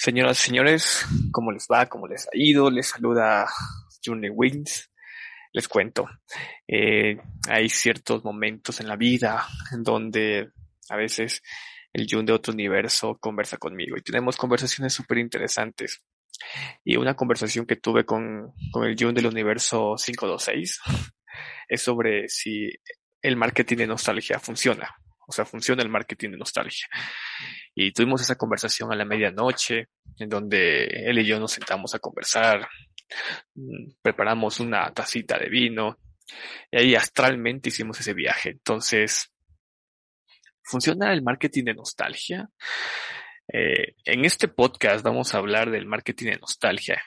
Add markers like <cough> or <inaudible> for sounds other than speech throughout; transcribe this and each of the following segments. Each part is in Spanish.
Señoras y señores, ¿cómo les va? ¿Cómo les ha ido? Les saluda June Wings. Les cuento, eh, hay ciertos momentos en la vida en donde a veces el Jun de otro universo conversa conmigo y tenemos conversaciones súper interesantes. Y una conversación que tuve con, con el Jun del universo 526 <laughs> es sobre si el marketing de nostalgia funciona. O sea, funciona el marketing de nostalgia. Y tuvimos esa conversación a la medianoche, en donde él y yo nos sentamos a conversar, mm, preparamos una tacita de vino, y ahí astralmente hicimos ese viaje. Entonces, ¿funciona el marketing de nostalgia? Eh, en este podcast vamos a hablar del marketing de nostalgia.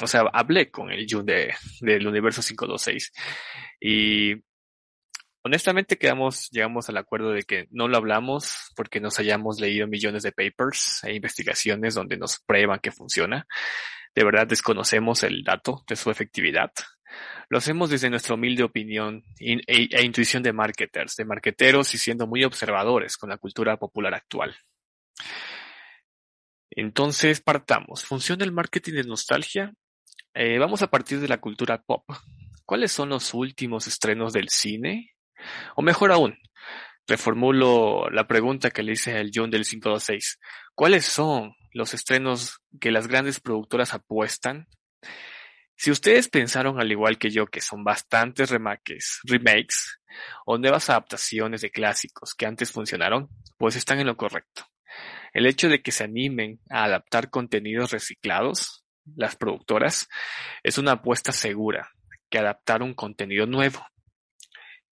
O sea, hablé con el Jun de, del universo 526 y honestamente quedamos, llegamos al acuerdo de que no lo hablamos porque nos hayamos leído millones de papers e investigaciones donde nos prueban que funciona. De verdad desconocemos el dato de su efectividad. Lo hacemos desde nuestra humilde opinión e, e, intuición de marketers, de marketeros y siendo muy observadores con la cultura popular actual. Entonces partamos. ¿Funciona el marketing de nostalgia? Eh, vamos a partir de la cultura pop. ¿Cuáles son los últimos estrenos del cine, o mejor aún, reformulo la pregunta que le hice al John del 526. ¿Cuáles son los estrenos que las grandes productoras apuestan? Si ustedes pensaron al igual que yo que son bastantes remakes, remakes o nuevas adaptaciones de clásicos que antes funcionaron, pues están en lo correcto. El hecho de que se animen a adaptar contenidos reciclados, las productoras, es una apuesta segura que adaptar un contenido nuevo.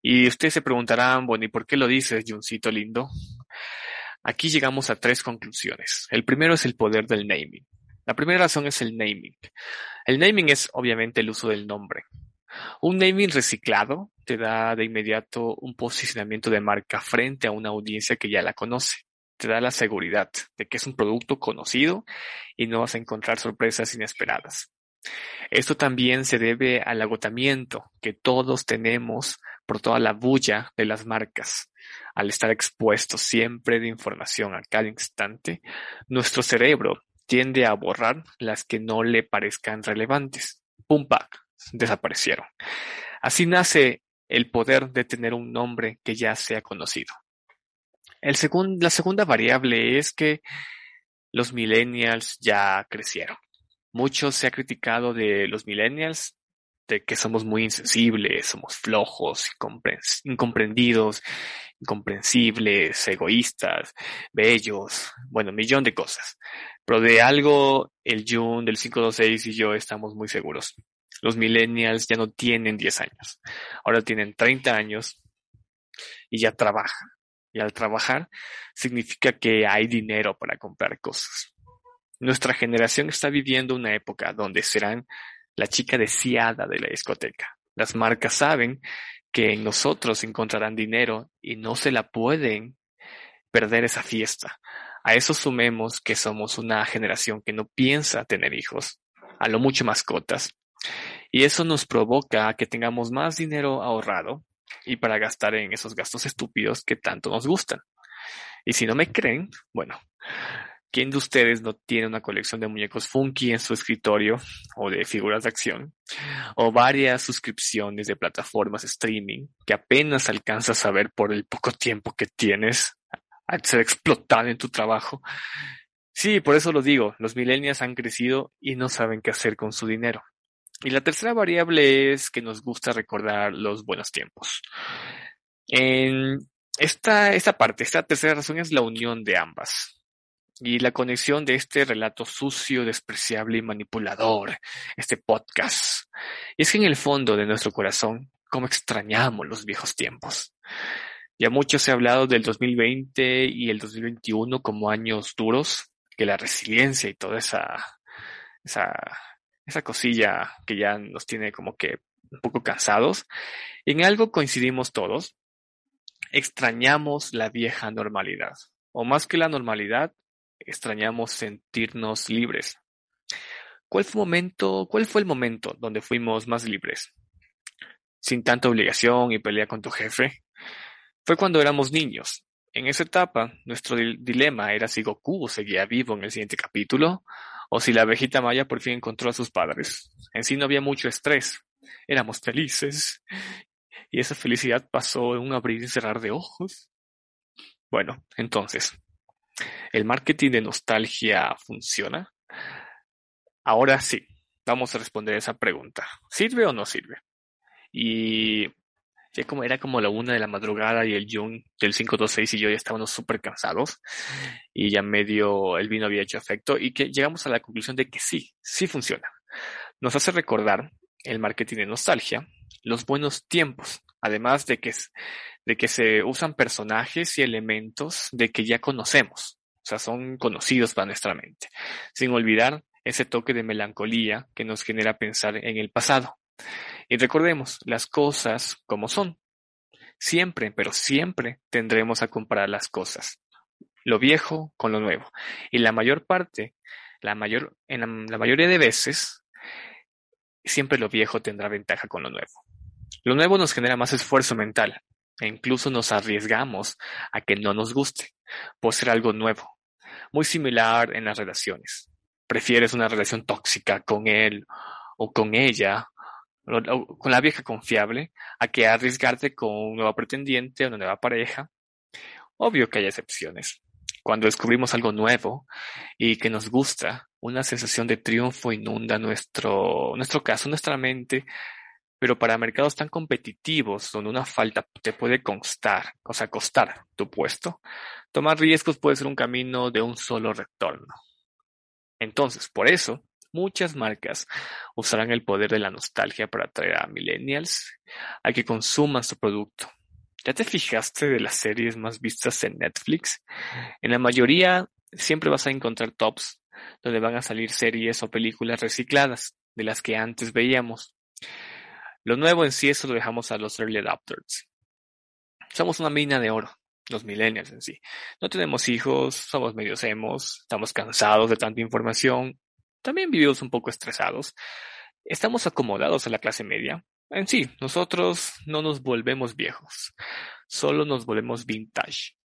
Y ustedes se preguntarán, bueno, ¿y por qué lo dices, Juncito lindo? Aquí llegamos a tres conclusiones. El primero es el poder del naming. La primera razón es el naming. El naming es obviamente el uso del nombre. Un naming reciclado te da de inmediato un posicionamiento de marca frente a una audiencia que ya la conoce. Te da la seguridad de que es un producto conocido y no vas a encontrar sorpresas inesperadas. Esto también se debe al agotamiento que todos tenemos por toda la bulla de las marcas. Al estar expuestos siempre de información a cada instante, nuestro cerebro tiende a borrar las que no le parezcan relevantes. Pum, pack, desaparecieron. Así nace el poder de tener un nombre que ya sea conocido. El la segunda variable es que los millennials ya crecieron. Mucho se ha criticado de los millennials de que somos muy insensibles, somos flojos, incomprendidos, incomprensibles, egoístas, bellos, bueno, millón de cosas. Pero de algo, el June del 526 y yo estamos muy seguros. Los millennials ya no tienen 10 años, ahora tienen 30 años y ya trabajan. Y al trabajar significa que hay dinero para comprar cosas. Nuestra generación está viviendo una época donde serán la chica deseada de la discoteca. Las marcas saben que en nosotros encontrarán dinero y no se la pueden perder esa fiesta. A eso sumemos que somos una generación que no piensa tener hijos, a lo mucho mascotas. Y eso nos provoca que tengamos más dinero ahorrado y para gastar en esos gastos estúpidos que tanto nos gustan. Y si no me creen, bueno, ¿Quién de ustedes no tiene una colección de muñecos funky en su escritorio o de figuras de acción? O varias suscripciones de plataformas streaming que apenas alcanzas a ver por el poco tiempo que tienes al ser explotado en tu trabajo. Sí, por eso lo digo, los millennials han crecido y no saben qué hacer con su dinero. Y la tercera variable es que nos gusta recordar los buenos tiempos. En esta, esta parte, esta tercera razón es la unión de ambas y la conexión de este relato sucio, despreciable y manipulador, este podcast. Y es que en el fondo de nuestro corazón, cómo extrañamos los viejos tiempos. Ya mucho se ha hablado del 2020 y el 2021 como años duros, que la resiliencia y toda esa, esa, esa cosilla que ya nos tiene como que un poco cansados. En algo coincidimos todos. Extrañamos la vieja normalidad. O más que la normalidad, extrañamos sentirnos libres. ¿Cuál fue, momento, ¿Cuál fue el momento donde fuimos más libres? Sin tanta obligación y pelea con tu jefe. Fue cuando éramos niños. En esa etapa, nuestro dilema era si Goku seguía vivo en el siguiente capítulo o si la abejita maya por fin encontró a sus padres. En sí no había mucho estrés. Éramos felices. Y esa felicidad pasó en un abrir y cerrar de ojos. Bueno, entonces, ¿el marketing de nostalgia funciona? Ahora sí, vamos a responder esa pregunta. ¿Sirve o no sirve? Y ya como era como la una de la madrugada y el del 526 y yo ya estábamos súper cansados y ya medio el vino había hecho efecto y que llegamos a la conclusión de que sí, sí funciona. Nos hace recordar el marketing de nostalgia, los buenos tiempos, además de que, se usan personajes y elementos de que ya conocemos, o sea, son conocidos para nuestra mente, sin olvidar ese toque de melancolía que nos genera pensar en el pasado. Y recordemos las cosas como son. Siempre, pero siempre tendremos a comparar las cosas. Lo viejo con lo nuevo. Y la mayor parte, la mayor, en la mayoría de veces, siempre lo viejo tendrá ventaja con lo nuevo. Lo nuevo nos genera más esfuerzo mental e incluso nos arriesgamos a que no nos guste por ser algo nuevo. Muy similar en las relaciones. Prefieres una relación tóxica con él o con ella con la vieja confiable a que arriesgarte con un nuevo pretendiente o una nueva pareja. Obvio que hay excepciones. Cuando descubrimos algo nuevo y que nos gusta, una sensación de triunfo inunda nuestro, nuestro caso, nuestra mente, pero para mercados tan competitivos, donde una falta te puede constar, o sea, costar tu puesto, tomar riesgos puede ser un camino de un solo retorno. Entonces, por eso, Muchas marcas usarán el poder de la nostalgia para atraer a millennials a que consuman su producto. ¿Ya te fijaste de las series más vistas en Netflix? En la mayoría siempre vas a encontrar tops donde van a salir series o películas recicladas de las que antes veíamos. Lo nuevo en sí eso lo dejamos a los early adopters. Somos una mina de oro, los millennials en sí. No tenemos hijos, somos medios emos, estamos cansados de tanta información también vivimos un poco estresados. Estamos acomodados a la clase media. En sí, nosotros no nos volvemos viejos, solo nos volvemos vintage.